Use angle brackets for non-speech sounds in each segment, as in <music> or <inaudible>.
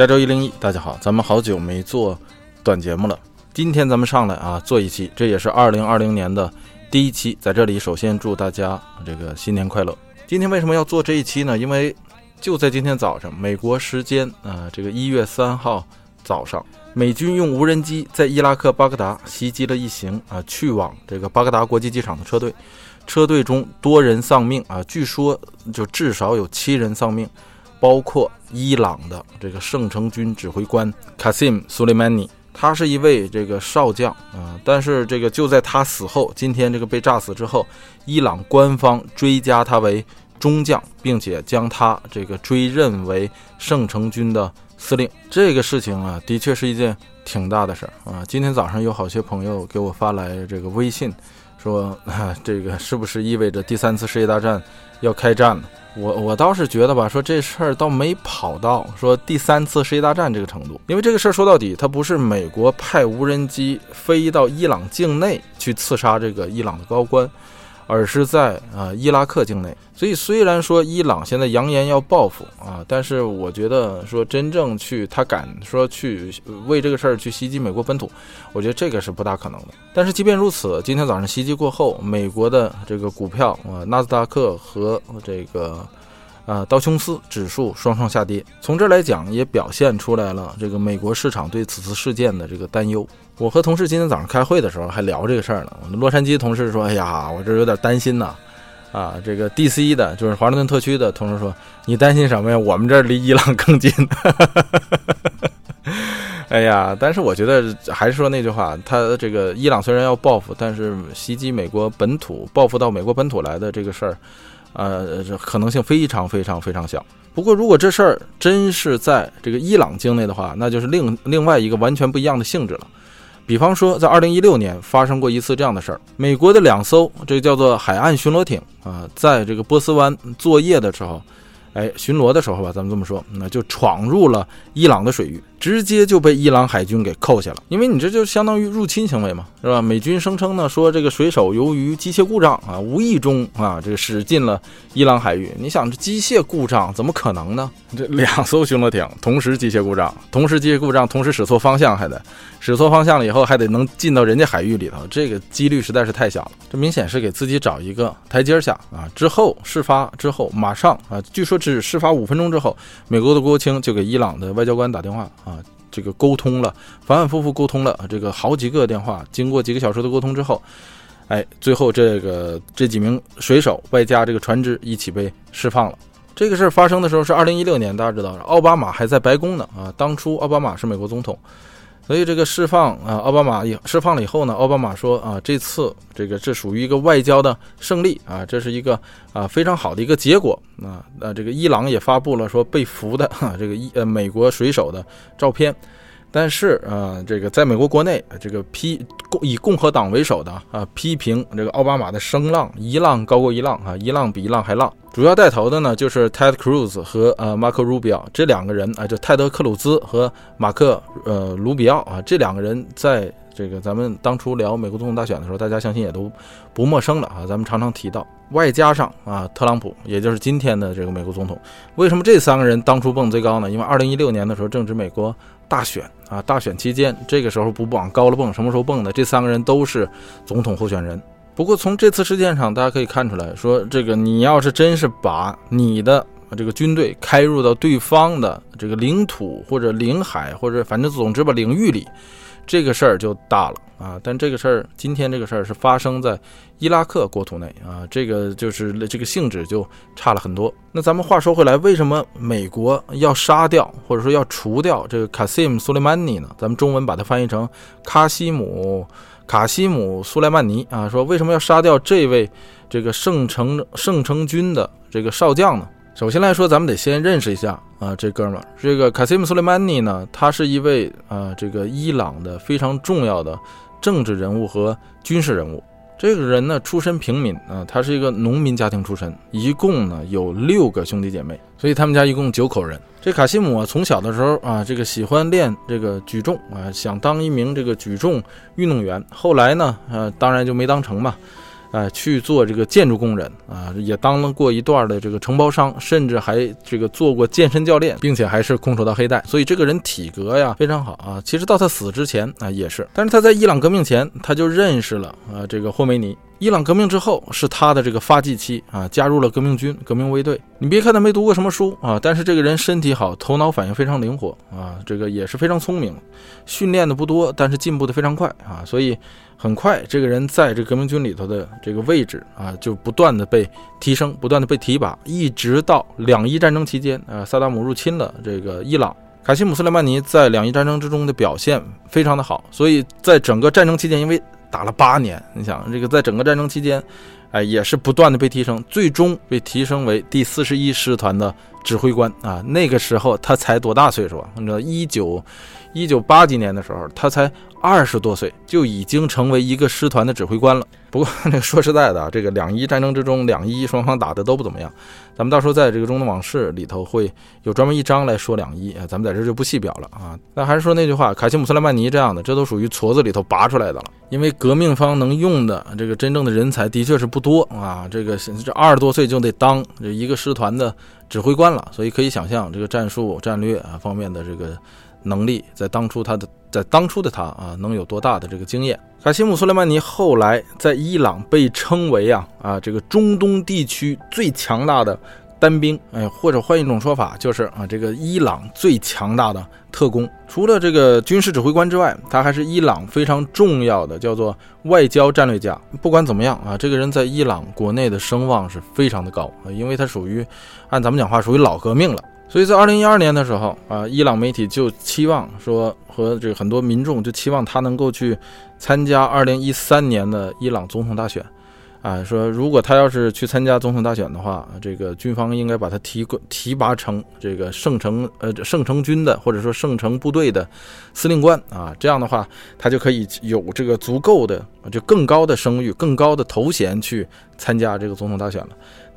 加州一零一，大家好，咱们好久没做短节目了，今天咱们上来啊做一期，这也是二零二零年的第一期，在这里首先祝大家这个新年快乐。今天为什么要做这一期呢？因为就在今天早上，美国时间啊这个一月三号早上，美军用无人机在伊拉克巴格达袭击了一行啊去往这个巴格达国际机场的车队，车队中多人丧命啊，据说就至少有七人丧命。包括伊朗的这个圣城军指挥官 Qasim Soleimani，他是一位这个少将啊，但是这个就在他死后，今天这个被炸死之后，伊朗官方追加他为中将，并且将他这个追认为圣城军的司令。这个事情啊，的确是一件挺大的事儿啊。今天早上有好些朋友给我发来这个微信，说啊，这个是不是意味着第三次世界大战要开战了？我我倒是觉得吧，说这事儿倒没跑到说第三次世界大战这个程度，因为这个事儿说到底，它不是美国派无人机飞到伊朗境内去刺杀这个伊朗的高官，而是在啊伊拉克境内。所以虽然说伊朗现在扬言要报复啊，但是我觉得说真正去他敢说去为这个事儿去袭击美国本土，我觉得这个是不大可能的。但是即便如此，今天早上袭击过后，美国的这个股票啊，纳斯达克和这个。啊，道琼斯指数双双下跌，从这儿来讲也表现出来了这个美国市场对此次事件的这个担忧。我和同事今天早上开会的时候还聊这个事儿呢。我们洛杉矶同事说：“哎呀，我这有点担心呐。”啊，这个 D.C. 的，就是华盛顿特区的同事说：“你担心什么呀？我们这儿离伊朗更近。<laughs> ”哎呀，但是我觉得还是说那句话，他这个伊朗虽然要报复，但是袭击美国本土、报复到美国本土来的这个事儿。呃，这可能性非常非常非常小。不过，如果这事儿真是在这个伊朗境内的话，那就是另另外一个完全不一样的性质了。比方说，在二零一六年发生过一次这样的事儿：美国的两艘这个叫做海岸巡逻艇啊，在这个波斯湾作业的时候。哎，巡逻的时候吧，咱们这么说，那就闯入了伊朗的水域，直接就被伊朗海军给扣下了。因为你这就相当于入侵行为嘛，是吧？美军声称呢，说这个水手由于机械故障啊，无意中啊，这个驶进了伊朗海域。你想，这机械故障怎么可能呢？<laughs> 这两艘巡逻艇同时机械故障，同时机械故障，同时使错方向，还得使错方向了以后，还得能进到人家海域里头，这个几率实在是太小了。这明显是给自己找一个台阶下啊！之后事发之后，马上啊，据说。只事发五分钟之后，美国的国务卿就给伊朗的外交官打电话，啊这个沟通了，反反复复沟通了这个好几个电话，经过几个小时的沟通之后，哎，最后这个这几名水手外加这个船只一起被释放了。这个事儿发生的时候是二零一六年，大家知道，奥巴马还在白宫呢啊，当初奥巴马是美国总统。所以这个释放啊，奥巴马也释放了以后呢，奥巴马说啊，这次这个这属于一个外交的胜利啊，这是一个啊非常好的一个结果啊。那这个伊朗也发布了说被俘的哈这个伊呃美国水手的照片，但是啊这个在美国国内这个批共以共和党为首的啊批评这个奥巴马的声浪一浪高过一浪啊一浪比一浪还浪。主要带头的呢，就是 Ted Cruz 和呃马克·卢比奥这两个人啊，就泰德·克鲁兹和马克呃卢比奥啊，这两个人在这个咱们当初聊美国总统大选的时候，大家相信也都不陌生了啊。咱们常常提到，外加上啊特朗普，也就是今天的这个美国总统。为什么这三个人当初蹦最高呢？因为二零一六年的时候正值美国大选啊，大选期间，这个时候不往高了蹦，什么时候蹦的？这三个人都是总统候选人。不过从这次事件上，大家可以看出来说，这个你要是真是把你的这个军队开入到对方的这个领土或者领海或者反正总之吧领域里，这个事儿就大了啊！但这个事儿今天这个事儿是发生在伊拉克国土内啊，这个就是这个性质就差了很多。那咱们话说回来，为什么美国要杀掉或者说要除掉这个卡西姆·苏莱曼尼呢？咱们中文把它翻译成卡西姆。卡西姆·苏莱曼尼啊，说为什么要杀掉这位这个圣城圣城军的这个少将呢？首先来说，咱们得先认识一下啊，这哥们儿，这个卡西姆·苏莱曼尼呢，他是一位啊，这个伊朗的非常重要的政治人物和军事人物。这个人呢，出身平民啊，他是一个农民家庭出身，一共呢有六个兄弟姐妹，所以他们家一共九口人。这卡西姆啊，从小的时候啊，这个喜欢练这个举重啊，想当一名这个举重运动员。后来呢，呃，当然就没当成嘛。啊，去做这个建筑工人啊，也当了过一段的这个承包商，甚至还这个做过健身教练，并且还是空手道黑带，所以这个人体格呀非常好啊。其实到他死之前啊也是，但是他在伊朗革命前他就认识了啊这个霍梅尼。伊朗革命之后是他的这个发迹期啊，加入了革命军、革命卫队。你别看他没读过什么书啊，但是这个人身体好，头脑反应非常灵活啊，这个也是非常聪明。训练的不多，但是进步的非常快啊，所以很快这个人在这革命军里头的这个位置啊，就不断的被提升，不断的被提拔，一直到两伊战争期间啊，萨达姆入侵了这个伊朗，卡西姆斯莱曼尼在两伊战争之中的表现非常的好，所以在整个战争期间，因为打了八年，你想这个在整个战争期间，哎，也是不断的被提升，最终被提升为第四十一师团的指挥官啊。那个时候他才多大岁数啊？你知道，一九一九八几年的时候，他才二十多岁，就已经成为一个师团的指挥官了。不过，<laughs> 那个说实在的啊，这个两伊战争之中，两伊双方打的都不怎么样。咱们到时候在这个中东往事里头会有专门一章来说两伊啊，咱们在这就不细表了啊。那还是说那句话，卡西姆斯莱曼尼这样的，这都属于矬子里头拔出来的了。因为革命方能用的这个真正的人才的确是不多啊，这个这二十多岁就得当这一个师团的指挥官了，所以可以想象这个战术战略啊方面的这个能力，在当初他的在当初的他啊能有多大的这个经验。卡西姆·苏莱曼尼后来在伊朗被称为啊啊这个中东地区最强大的单兵，哎，或者换一种说法就是啊这个伊朗最强大的特工。除了这个军事指挥官之外，他还是伊朗非常重要的叫做外交战略家。不管怎么样啊，这个人在伊朗国内的声望是非常的高啊，因为他属于按咱们讲话属于老革命了。所以在二零一二年的时候啊，伊朗媒体就期望说，和这个很多民众就期望他能够去参加二零一三年的伊朗总统大选，啊，说如果他要是去参加总统大选的话，这个军方应该把他提提拔成这个圣城呃圣城军的或者说圣城部队的司令官啊，这样的话他就可以有这个足够的就更高的声誉、更高的头衔去参加这个总统大选了。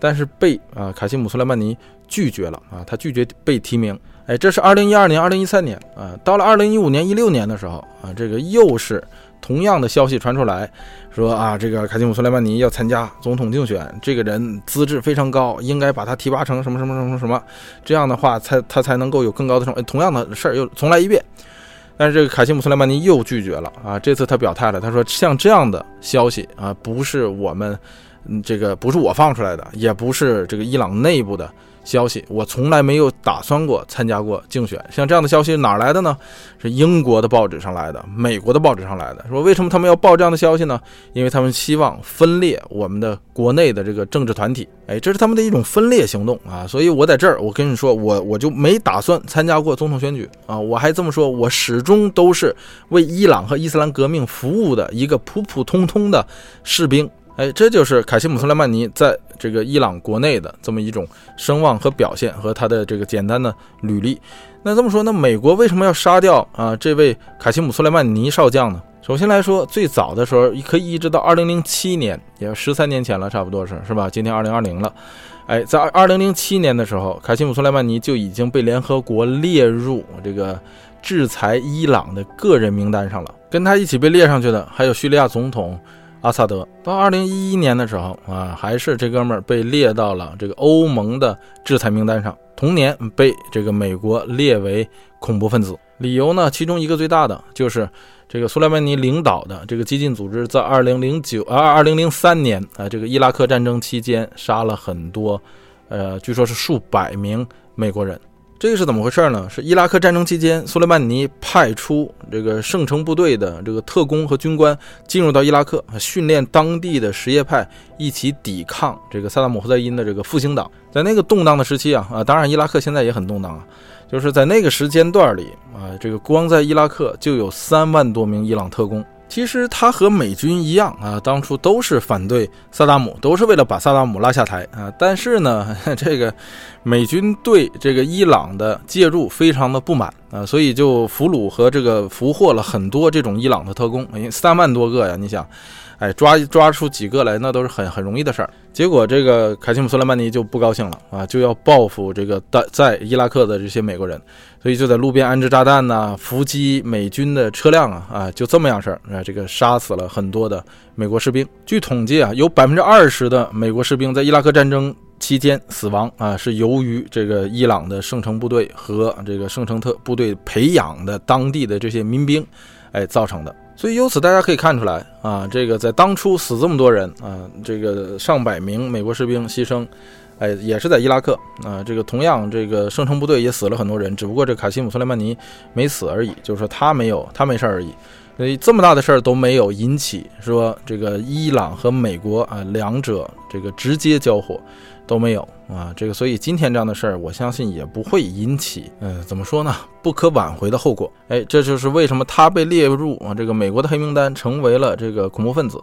但是被啊卡西姆苏莱曼尼拒绝了啊，他拒绝被提名。哎，这是二零一二年、二零一三年啊，到了二零一五年、一六年的时候啊，这个又是同样的消息传出来，说啊，这个卡西姆苏莱曼尼要参加总统竞选，这个人资质非常高，应该把他提拔成什么什么什么什么，这样的话才他才能够有更高的成。同样的事儿又重来一遍，但是这个卡西姆苏莱曼尼又拒绝了啊，这次他表态了，他说像这样的消息啊，不是我们。嗯，这个不是我放出来的，也不是这个伊朗内部的消息，我从来没有打算过参加过竞选。像这样的消息哪来的呢？是英国的报纸上来的，美国的报纸上来的。说为什么他们要报这样的消息呢？因为他们希望分裂我们的国内的这个政治团体。哎，这是他们的一种分裂行动啊！所以我在这儿，我跟你说，我我就没打算参加过总统选举啊！我还这么说，我始终都是为伊朗和伊斯兰革命服务的一个普普通通的士兵。哎，这就是凯西姆·苏莱曼尼在这个伊朗国内的这么一种声望和表现，和他的这个简单的履历。那这么说，那美国为什么要杀掉啊这位凯西姆·苏莱曼尼少将呢？首先来说，最早的时候可以一直到二零零七年，也十三年前了，差不多是是吧？今天二零二零了。哎，在二零零七年的时候，凯西姆·苏莱曼尼就已经被联合国列入这个制裁伊朗的个人名单上了。跟他一起被列上去的还有叙利亚总统。阿萨德到二零一一年的时候啊，还是这哥们儿被列到了这个欧盟的制裁名单上，同年被这个美国列为恐怖分子。理由呢，其中一个最大的就是这个苏莱曼尼领导的这个激进组织在二零零九啊二零零三年啊这个伊拉克战争期间杀了很多，呃，据说是数百名美国人。这个是怎么回事呢？是伊拉克战争期间，苏莱曼尼派出这个圣城部队的这个特工和军官进入到伊拉克，训练当地的什叶派一起抵抗这个萨达姆侯赛因的这个复兴党。在那个动荡的时期啊啊，当然伊拉克现在也很动荡啊，就是在那个时间段里啊，这个光在伊拉克就有三万多名伊朗特工。其实他和美军一样啊，当初都是反对萨达姆，都是为了把萨达姆拉下台啊。但是呢，<laughs> 这个美军对这个伊朗的介入非常的不满啊，所以就俘虏和这个俘获了很多这种伊朗的特工，三万多个呀，你想。哎，抓抓出几个来，那都是很很容易的事儿。结果这个凯西姆·苏莱曼尼就不高兴了啊，就要报复这个在在伊拉克的这些美国人，所以就在路边安置炸弹呐，伏击美军的车辆啊啊，就这么样事儿啊，这个杀死了很多的美国士兵。据统计啊，有百分之二十的美国士兵在伊拉克战争期间死亡啊，是由于这个伊朗的圣城部队和这个圣城特部队培养的当地的这些民兵，哎造成的。所以由此大家可以看出来啊，这个在当初死这么多人啊，这个上百名美国士兵牺牲，哎，也是在伊拉克啊。这个同样，这个圣城部队也死了很多人，只不过这卡西姆·苏莱曼尼没死而已，就是说他没有，他没事而已。所以这么大的事儿都没有引起说这个伊朗和美国啊两者这个直接交火。都没有啊，这个所以今天这样的事儿，我相信也不会引起，呃，怎么说呢，不可挽回的后果。哎，这就是为什么他被列入啊这个美国的黑名单，成为了这个恐怖分子。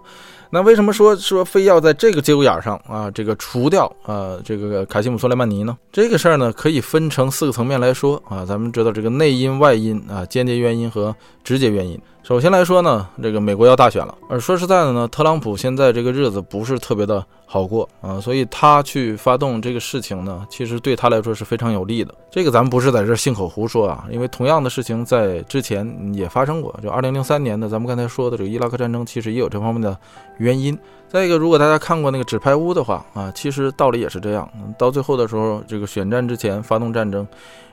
那为什么说说非要在这个节骨眼上啊，这个除掉啊这个卡西姆·苏莱曼尼呢？这个事儿呢，可以分成四个层面来说啊。咱们知道这个内因、外因啊，间接原因和直接原因。首先来说呢，这个美国要大选了，而说实在的呢，特朗普现在这个日子不是特别的好过啊，所以他去发动这个事情呢，其实对他来说是非常有利的。这个咱们不是在这信口胡说啊，因为同样的事情在之前也发生过，就二零零三年的咱们刚才说的这个伊拉克战争，其实也有这方面的原因。再一个，如果大家看过那个纸牌屋的话啊，其实道理也是这样，到最后的时候，这个选战之前发动战争。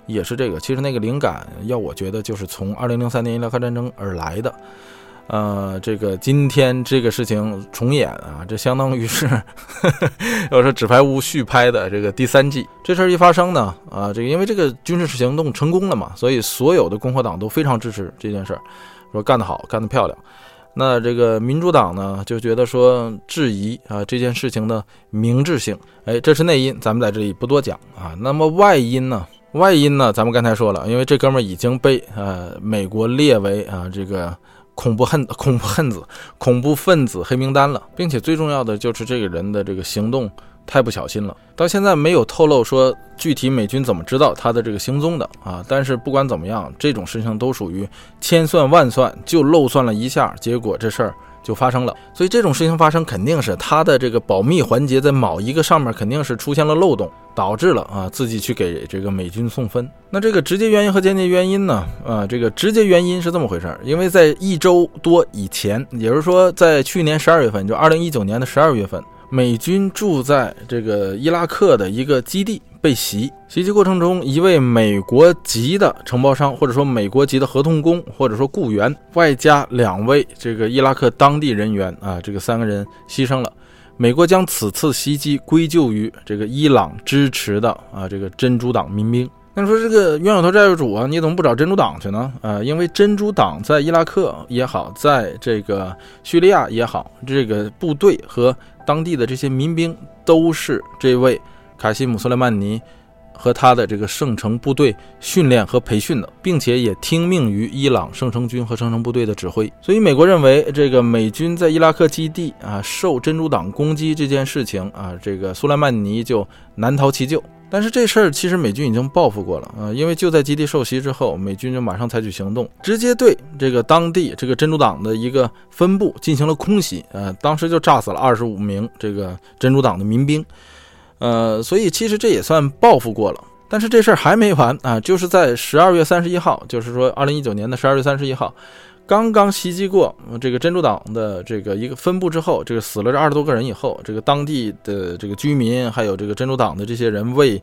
也是这个，其实那个灵感要我觉得就是从二零零三年伊拉克战争而来的，呃，这个今天这个事情重演啊，这相当于是 <laughs> 要说纸牌屋续拍的这个第三季。这事儿一发生呢，啊，这个因为这个军事行动成功了嘛，所以所有的共和党都非常支持这件事儿，说干得好，干得漂亮。那这个民主党呢就觉得说质疑啊这件事情的明智性，哎，这是内因，咱们在这里不多讲啊。那么外因呢？外因呢？咱们刚才说了，因为这哥们儿已经被呃美国列为啊这个恐怖恨恐怖分子、恐怖分子黑名单了，并且最重要的就是这个人的这个行动太不小心了，到现在没有透露说具体美军怎么知道他的这个行踪的啊。但是不管怎么样，这种事情都属于千算万算，就漏算了一下，结果这事儿。就发生了，所以这种事情发生肯定是他的这个保密环节在某一个上面肯定是出现了漏洞，导致了啊自己去给这个美军送分。那这个直接原因和间接原因呢？啊，这个直接原因是这么回事儿，因为在一周多以前，也就是说在去年十二月份，就二零一九年的十二月份，美军住在这个伊拉克的一个基地。被袭袭击过程中，一位美国籍的承包商，或者说美国籍的合同工，或者说雇员，外加两位这个伊拉克当地人员啊，这个三个人牺牲了。美国将此次袭击归咎于这个伊朗支持的啊这个珍珠党民兵。那你说这个冤有头债有主啊，你怎么不找珍珠党去呢？啊，因为珍珠党在伊拉克也好，在这个叙利亚也好，这个部队和当地的这些民兵都是这位。卡西姆·苏莱曼尼和他的这个圣城部队训练和培训的，并且也听命于伊朗圣城军和圣城部队的指挥。所以，美国认为这个美军在伊拉克基地啊受珍珠党攻击这件事情啊，这个苏莱曼尼就难逃其咎。但是这事儿其实美军已经报复过了啊，因为就在基地受袭之后，美军就马上采取行动，直接对这个当地这个珍珠党的一个分部进行了空袭。呃，当时就炸死了二十五名这个珍珠党的民兵。呃，所以其实这也算报复过了，但是这事儿还没完啊！就是在十二月三十一号，就是说二零一九年的十二月三十一号，刚刚袭击过这个珍珠党的这个一个分部之后，这个死了这二十多个人以后，这个当地的这个居民还有这个珍珠党的这些人为，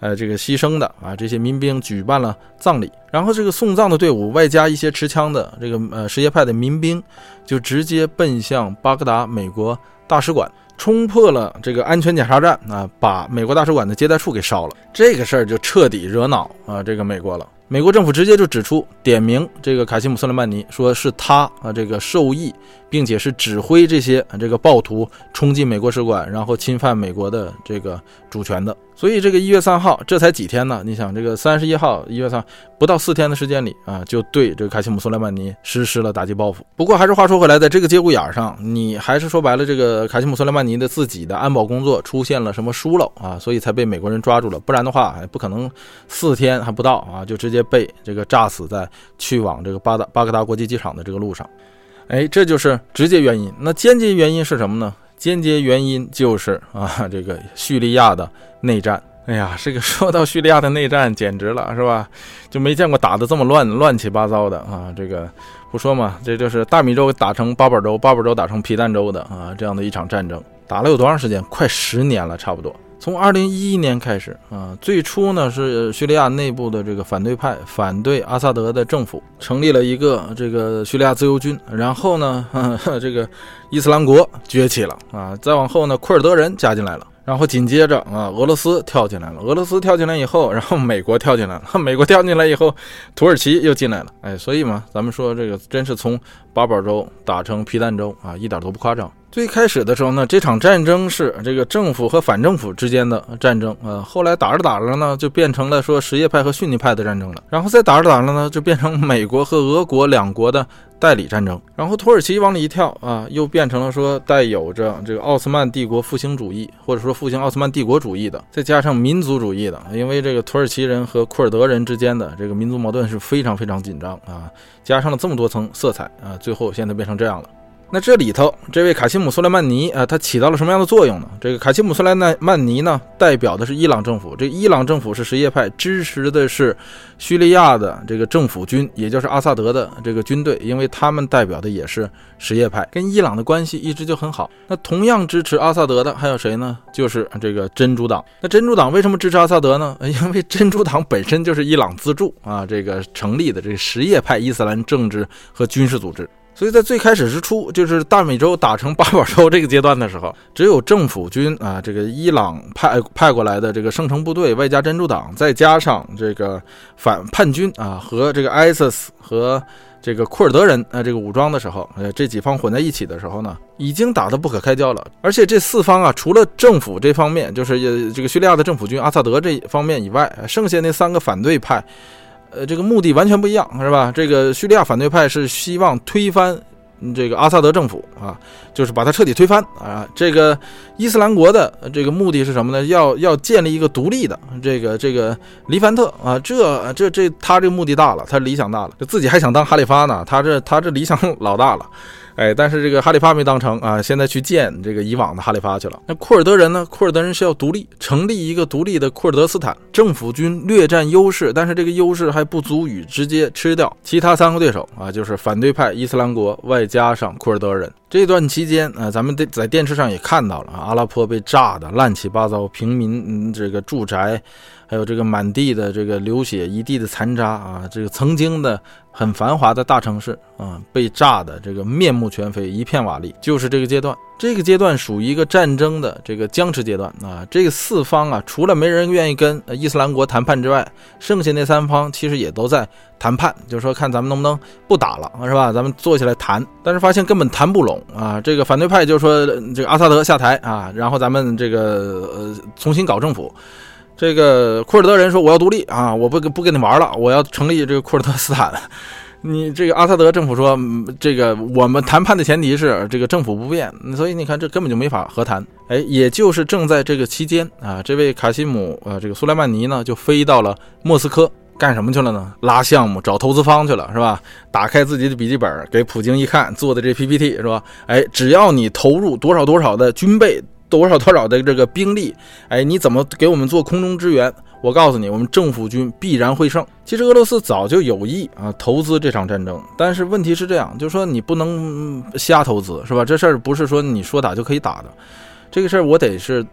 呃，这个牺牲的啊这些民兵举办了葬礼，然后这个送葬的队伍外加一些持枪的这个呃什叶派的民兵，就直接奔向巴格达美国大使馆。冲破了这个安全检查站啊，把美国大使馆的接待处给烧了。这个事儿就彻底惹恼啊，这个美国了。美国政府直接就指出，点名这个卡西姆·苏莱曼尼，说是他啊，这个受益，并且是指挥这些这个暴徒冲进美国使馆，然后侵犯美国的这个主权的。所以这个一月三号，这才几天呢？你想，这个三十一号一月三不到四天的时间里啊，就对这个卡西姆·苏莱曼尼实施了打击报复。不过还是话说回来，在这个节骨眼上，你还是说白了，这个卡西姆·苏莱曼尼的自己的安保工作出现了什么疏漏啊？所以才被美国人抓住了。不然的话，不可能四天还不到啊，就直接被这个炸死在去往这个巴达巴格达国际机场的这个路上。哎，这就是直接原因。那间接原因是什么呢？间接原因就是啊，这个叙利亚的内战。哎呀，这个说到叙利亚的内战，简直了，是吧？就没见过打的这么乱、乱七八糟的啊！这个不说嘛，这就是大米粥打成八宝粥，八宝粥打成皮蛋粥的啊！这样的一场战争，打了有多长时间？快十年了，差不多。从二零一一年开始啊，最初呢是叙利亚内部的这个反对派反对阿萨德的政府，成立了一个这个叙利亚自由军。然后呢，<laughs> 这个伊斯兰国崛起了啊，再往后呢，库尔德人加进来了。然后紧接着啊，俄罗斯跳进来了。俄罗斯跳进来以后，<laughs> 然后美国跳进来了。<laughs> 美国跳进来以后，土耳其又进来了。哎，所以嘛，咱们说这个真是从八宝粥打成皮蛋粥啊，一点都不夸张。最开始的时候呢，这场战争是这个政府和反政府之间的战争啊。后来打着打着呢，就变成了说什叶派和逊尼派的战争了。然后再打着打着呢，就变成美国和俄国两国的代理战争。然后土耳其往里一跳啊，又变成了说带有着这个奥斯曼帝国复兴主义，或者说复兴奥斯曼帝国主义的，再加上民族主义的。因为这个土耳其人和库尔德人之间的这个民族矛盾是非常非常紧张啊，加上了这么多层色彩啊，最后现在变成这样了。那这里头，这位卡西姆·苏莱曼尼啊，他起到了什么样的作用呢？这个卡西姆·苏莱曼尼呢，代表的是伊朗政府。这伊朗政府是什叶派，支持的是叙利亚的这个政府军，也就是阿萨德的这个军队，因为他们代表的也是什叶派，跟伊朗的关系一直就很好。那同样支持阿萨德的还有谁呢？就是这个真主党。那真主党为什么支持阿萨德呢？<laughs> 因为真主党本身就是伊朗资助啊，这个成立的这个什叶派伊斯兰政治和军事组织。所以在最开始之初，就是大美洲打成八宝粥这个阶段的时候，只有政府军啊，这个伊朗派派过来的这个圣城部队，外加真主党，再加上这个反叛军啊，和这个 ISIS 和这个库尔德人啊，这个武装的时候，呃，这几方混在一起的时候呢，已经打得不可开交了。而且这四方啊，除了政府这方面，就是这个叙利亚的政府军阿萨德这方面以外，剩下那三个反对派。呃，这个目的完全不一样，是吧？这个叙利亚反对派是希望推翻这个阿萨德政府啊，就是把它彻底推翻啊。这个伊斯兰国的这个目的是什么呢？要要建立一个独立的这个这个黎凡特啊，这这这他这个目的大了，他理想大了，就自己还想当哈里发呢，他这他这理想 <laughs> 老大了。哎，但是这个哈里发没当成啊，现在去见这个以往的哈里发去了。那库尔德人呢？库尔德人是要独立，成立一个独立的库尔德斯坦。政府军略占优势，但是这个优势还不足以直接吃掉其他三个对手啊，就是反对派伊斯兰国外加上库尔德人。这段期间啊，咱们在在电视上也看到了啊，阿拉坡被炸的乱七八糟，平民这个住宅。还有这个满地的这个流血，一地的残渣啊！这个曾经的很繁华的大城市啊，被炸的这个面目全非，一片瓦砾。就是这个阶段，这个阶段属于一个战争的这个僵持阶段啊。这个四方啊，除了没人愿意跟伊斯兰国谈判之外，剩下那三方其实也都在谈判，就是说看咱们能不能不打了，是吧？咱们坐下来谈。但是发现根本谈不拢啊！这个反对派就说这个阿萨德下台啊，然后咱们这个呃重新搞政府。这个库尔德人说：“我要独立啊！我不不跟你玩了，我要成立这个库尔德斯坦。<laughs> ”你这个阿萨德政府说：“这个我们谈判的前提是这个政府不变，所以你看这根本就没法和谈。”哎，也就是正在这个期间啊，这位卡西姆呃，这个苏莱曼尼呢就飞到了莫斯科干什么去了呢？拉项目、找投资方去了是吧？打开自己的笔记本给普京一看，做的这 PPT 是吧？哎，只要你投入多少多少的军备。多少多少的这个兵力，哎，你怎么给我们做空中支援？我告诉你，我们政府军必然会胜。其实俄罗斯早就有意啊投资这场战争，但是问题是这样，就是说你不能瞎投资，是吧？这事儿不是说你说打就可以打的，这个事儿我得是。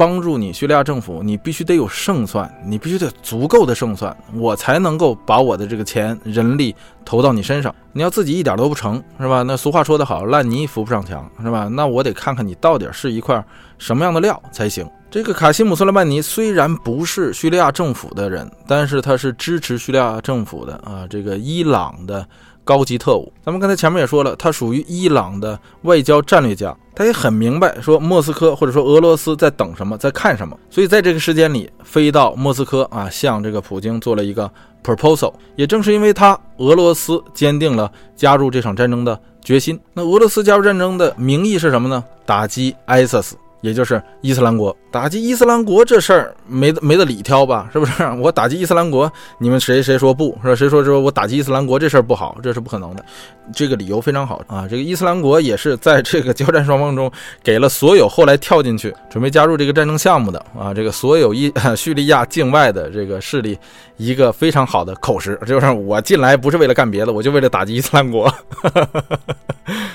帮助你叙利亚政府，你必须得有胜算，你必须得足够的胜算，我才能够把我的这个钱、人力投到你身上。你要自己一点都不成，是吧？那俗话说得好，烂泥扶不上墙，是吧？那我得看看你到底是一块什么样的料才行。这个卡西姆·苏莱曼尼虽然不是叙利亚政府的人，但是他是支持叙利亚政府的啊，这个伊朗的。高级特务，咱们刚才前面也说了，他属于伊朗的外交战略家，他也很明白说莫斯科或者说俄罗斯在等什么，在看什么，所以在这个时间里飞到莫斯科啊，向这个普京做了一个 proposal。也正是因为他，俄罗斯坚定了加入这场战争的决心。那俄罗斯加入战争的名义是什么呢？打击 ISIS。也就是伊斯兰国。打击伊斯兰国这事儿没没得理挑吧？是不是？<laughs> 我打击伊斯兰国，你们谁谁说不是？谁说说我打击伊斯兰国这事儿不好？这是不可能的。这个理由非常好啊！这个伊斯兰国也是在这个交战双方中，给了所有后来跳进去准备加入这个战争项目的啊，这个所有伊 <laughs> 叙利亚境外的这个势力一个非常好的口实，就是我进来不是为了干别的，我就为了打击伊斯兰国。<laughs>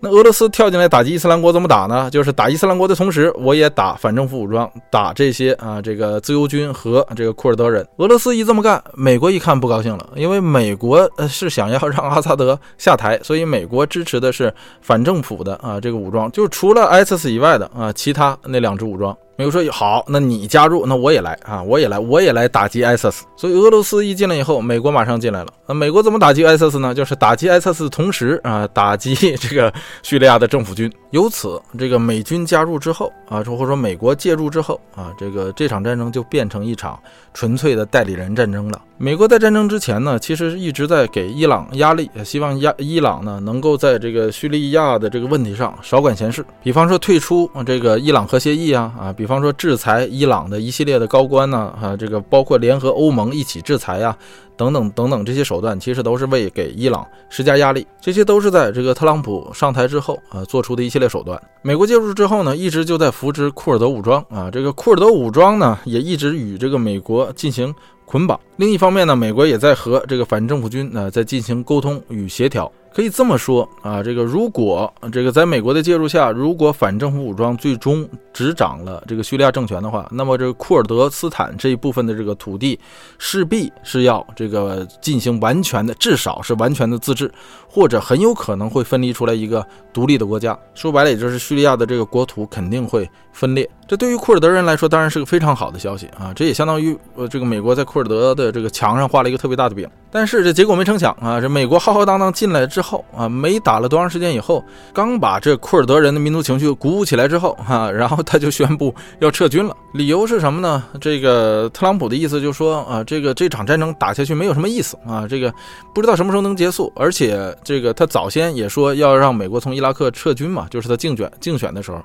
那俄罗斯跳进来打击伊斯兰国怎么打呢？就是打伊斯兰国的同时，我也打反政府武装，打这些啊这个自由军和这个库尔德人。俄罗斯一这么干，美国一看不高兴了，因为美国呃是想要让阿萨德下台，所以美国支持的是反政府的啊这个武装，就是除了 ISIS 以外的啊其他那两支武装。美国说好，那你加入，那我也来啊，我也来，我也来打击 ISIS。所以俄罗斯一进来以后，美国马上进来了。那美国怎么打击 ISIS 呢？就是打击 ISIS 同时啊，打击 <laughs> 这个叙利亚的政府军。由此，这个美军加入之后啊，或者说美国介入之后啊，这个这场战争就变成一场纯粹的代理人战争了。美国在战争之前呢，其实一直在给伊朗压力，希望压伊朗呢能够在这个叙利亚的这个问题上少管闲事，比方说退出这个伊朗核协议啊啊，比比方说制裁伊朗的一系列的高官呢啊，这个包括联合欧盟一起制裁呀。等等等等，这些手段其实都是为给伊朗施加压力，这些都是在这个特朗普上台之后啊做出的一系列手段。美国介入之后呢，一直就在扶植库尔德武装啊，这个库尔德武装呢也一直与这个美国进行捆绑。另一方面呢，美国也在和这个反政府军呢在进行沟通与协调。可以这么说啊，这个如果这个在美国的介入下，如果反政府武装最终执掌了这个叙利亚政权的话，那么这个库尔德斯坦这一部分的这个土地势必是要这个进行完全的，至少是完全的自治，或者很有可能会分离出来一个独立的国家。说白了，也就是叙利亚的这个国土肯定会分裂。这对于库尔德人来说，当然是个非常好的消息啊！这也相当于呃，这个美国在库尔德的这个墙上画了一个特别大的饼。但是这结果没成想啊，这美国浩浩荡荡进来之之后啊，没打了多长时间以后，刚把这库尔德人的民族情绪鼓舞起来之后哈，然后他就宣布要撤军了。理由是什么呢？这个特朗普的意思就说啊，这个这场战争打下去没有什么意思啊，这个不知道什么时候能结束，而且这个他早先也说要让美国从伊拉克撤军嘛，就是他竞选竞选的时候。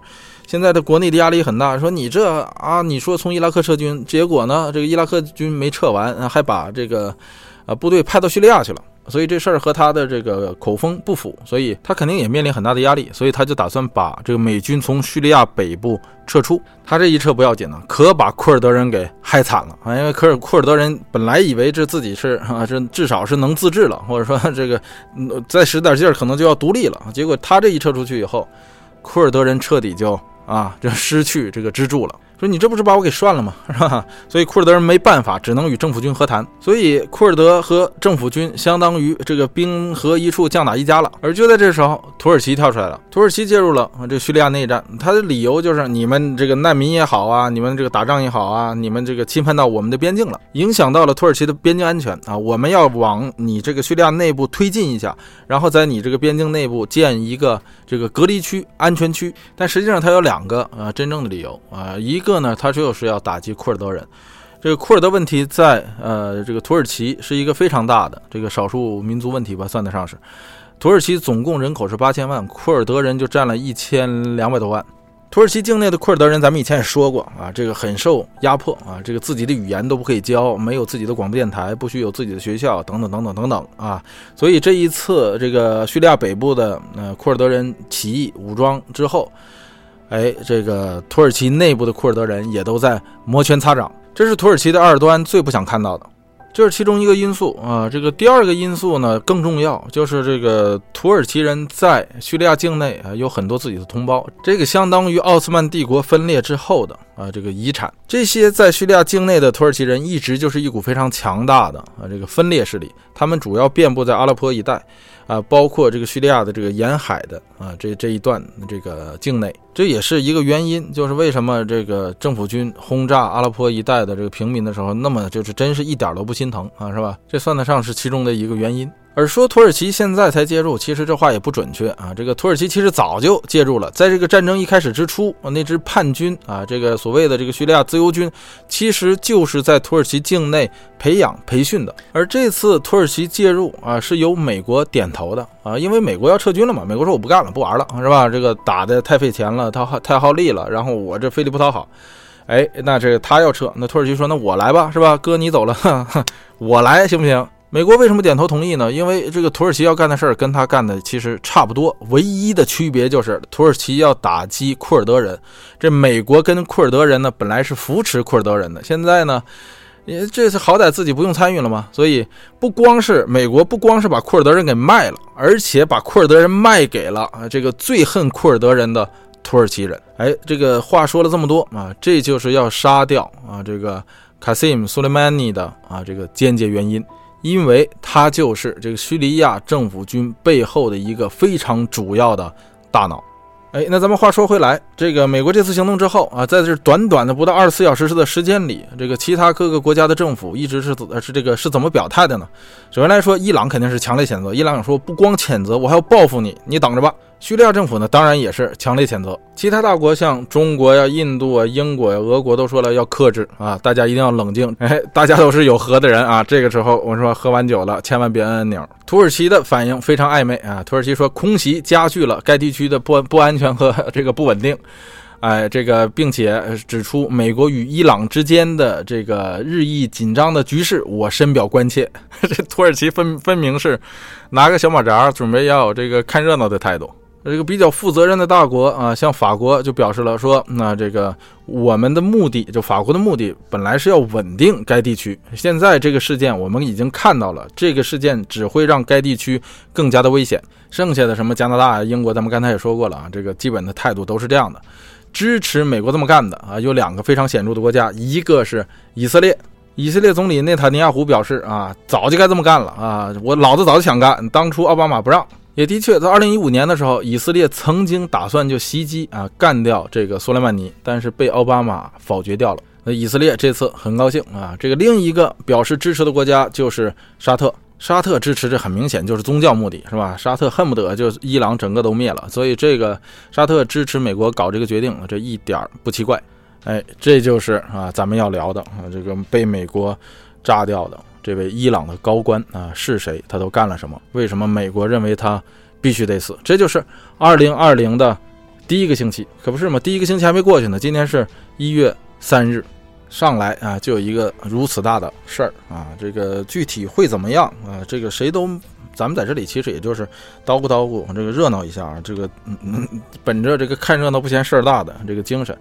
现在的国内的压力很大，说你这啊，你说从伊拉克撤军，结果呢，这个伊拉克军没撤完，还把这个，啊，部队派到叙利亚去了。所以这事儿和他的这个口风不符，所以他肯定也面临很大的压力，所以他就打算把这个美军从叙利亚北部撤出。他这一撤不要紧呢，可把库尔德人给害惨了啊！<laughs> 因为科尔库尔德人本来以为这自己是啊，这至少是能自治了，或者说这个再使点劲儿可能就要独立了。结果他这一撤出去以后，库尔德人彻底就。啊，就失去这个支柱了。说你这不是把我给涮了吗？<laughs> 是吧？所以库尔德人没办法，只能与政府军和谈。所以库尔德和政府军相当于这个兵合一处，将打一家了。而就在这时候，土耳其跳出来了，土耳其介入了这叙利亚内战。他的理由就是你们这个难民也好啊，你们这个打仗也好啊，你们这个侵犯到我们的边境了，影响到了土耳其的边境安全啊。我们要往你这个叙利亚内部推进一下，然后在你这个边境内部建一个这个隔离区、安全区。但实际上，它有两个啊真正的理由啊，一个。呢，它就是要打击库尔德人。这个库尔德问题在呃，这个土耳其是一个非常大的这个少数民族问题吧，算得上是。土耳其总共人口是八千万，库尔德人就占了一千两百多万。土耳其境内的库尔德人，咱们以前也说过啊，这个很受压迫啊，这个自己的语言都不可以教，没有自己的广播电台，不许有自己的学校，等等等等等等啊。所以这一次这个叙利亚北部的呃库尔德人起义武装之后。哎，这个土耳其内部的库尔德人也都在摩拳擦掌，这是土耳其的二端最不想看到的，这是其中一个因素啊。这个第二个因素呢更重要，就是这个土耳其人在叙利亚境内啊有很多自己的同胞，这个相当于奥斯曼帝国分裂之后的啊这个遗产。这些在叙利亚境内的土耳其人一直就是一股非常强大的啊这个分裂势力，他们主要遍布在阿拉颇一带。啊，包括这个叙利亚的这个沿海的啊，这这一段这个境内，这也是一个原因，就是为什么这个政府军轰炸阿拉颇一带的这个平民的时候，那么就是真是一点都不心疼啊，是吧？这算得上是其中的一个原因。而说土耳其现在才介入，其实这话也不准确啊。这个土耳其其实早就介入了，在这个战争一开始之初，那支叛军啊，这个所谓的这个叙利亚自由军，其实就是在土耳其境内培养培训的。而这次土耳其介入啊，是由美国点头的啊，因为美国要撤军了嘛，美国说我不干了，不玩了，是吧？这个打的太费钱了，太太耗力了，然后我这费力不讨好，哎，那这他要撤，那土耳其说那我来吧，是吧？哥你走了，<laughs> 我来行不行？美国为什么点头同意呢？因为这个土耳其要干的事儿跟他干的其实差不多，唯一的区别就是土耳其要打击库尔德人。这美国跟库尔德人呢，本来是扶持库尔德人的，现在呢，也这次好歹自己不用参与了嘛。所以不光是美国，不光是把库尔德人给卖了，而且把库尔德人卖给了啊这个最恨库尔德人的土耳其人。哎，这个话说了这么多啊，这就是要杀掉啊这个卡西姆·苏莱曼尼的啊这个间接原因。因为他就是这个叙利亚政府军背后的一个非常主要的大脑。哎，那咱们话说回来，这个美国这次行动之后啊，在这短短的不到二十四小时的时间里，这个其他各个国家的政府一直是是这个是怎么表态的呢？首先来说，伊朗肯定是强烈谴责，伊朗说不光谴责，我还要报复你，你等着吧。叙利亚政府呢，当然也是强烈谴责。其他大国像中国呀、印度啊、英国呀、俄国都说了要克制啊，大家一定要冷静。哎，大家都是有核的人啊。这个时候我说喝完酒了，千万别摁按钮。土耳其的反应非常暧昧啊，土耳其说空袭加剧了该地区的不不安全和 <laughs> 这个不稳定。哎，这个并且指出美国与伊朗之间的这个日益紧张的局势，我深表关切。<laughs> 这土耳其分分明是拿个小马扎准备要这个看热闹的态度。这个比较负责任的大国啊，像法国就表示了说，那这个我们的目的，就法国的目的本来是要稳定该地区，现在这个事件我们已经看到了，这个事件只会让该地区更加的危险。剩下的什么加拿大、英国，咱们刚才也说过了啊，这个基本的态度都是这样的。支持美国这么干的啊，有两个非常显著的国家，一个是以色列。以色列总理内塔尼亚胡表示啊，早就该这么干了啊，我老子早就想干，当初奥巴马不让。也的确，在二零一五年的时候，以色列曾经打算就袭击啊，干掉这个苏莱曼尼，但是被奥巴马否决掉了。那以色列这次很高兴啊，这个另一个表示支持的国家就是沙特。沙特支持这很明显就是宗教目的，是吧？沙特恨不得就伊朗整个都灭了，所以这个沙特支持美国搞这个决定，这一点不奇怪。哎，这就是啊，咱们要聊的啊，这个被美国炸掉的这位伊朗的高官啊是谁？他都干了什么？为什么美国认为他必须得死？这就是二零二零的第一个星期，可不是吗？第一个星期还没过去呢，今天是一月三日。上来啊，就有一个如此大的事儿啊，这个具体会怎么样啊？这个谁都，咱们在这里其实也就是叨咕叨咕，这个热闹一下啊，这个嗯嗯，本着这个看热闹不嫌事儿大的这个精神。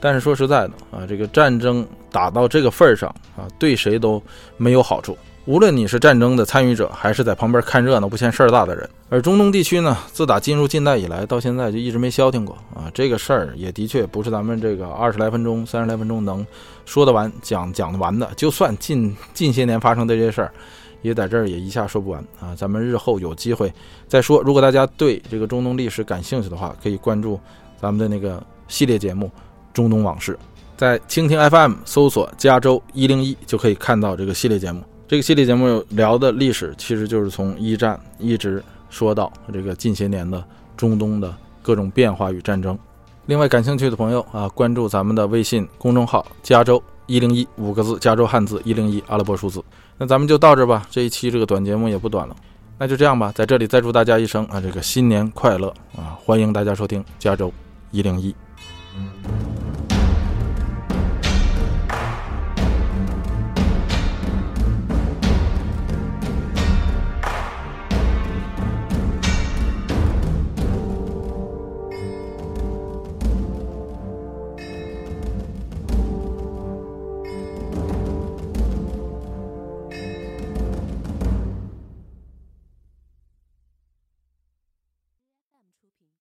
但是说实在的啊，这个战争打到这个份儿上啊，对谁都没有好处。无论你是战争的参与者，还是在旁边看热闹不嫌事儿大的人，而中东地区呢，自打进入近代以来，到现在就一直没消停过啊。这个事儿也的确不是咱们这个二十来分钟、三十来分钟能说得完、讲讲得完的。就算近近些年发生的这些事儿，也在这儿也一下说不完啊。咱们日后有机会再说。如果大家对这个中东历史感兴趣的话，可以关注咱们的那个系列节目《中东往事》，在蜻蜓 FM 搜索“加州一零一”就可以看到这个系列节目。这个系列节目聊的历史，其实就是从一战一直说到这个近些年的中东的各种变化与战争。另外，感兴趣的朋友啊，关注咱们的微信公众号“加州一零一”五个字，加州汉字一零一阿拉伯数字。那咱们就到这吧，这一期这个短节目也不短了，那就这样吧。在这里再祝大家一生啊，这个新年快乐啊！欢迎大家收听加州一零一。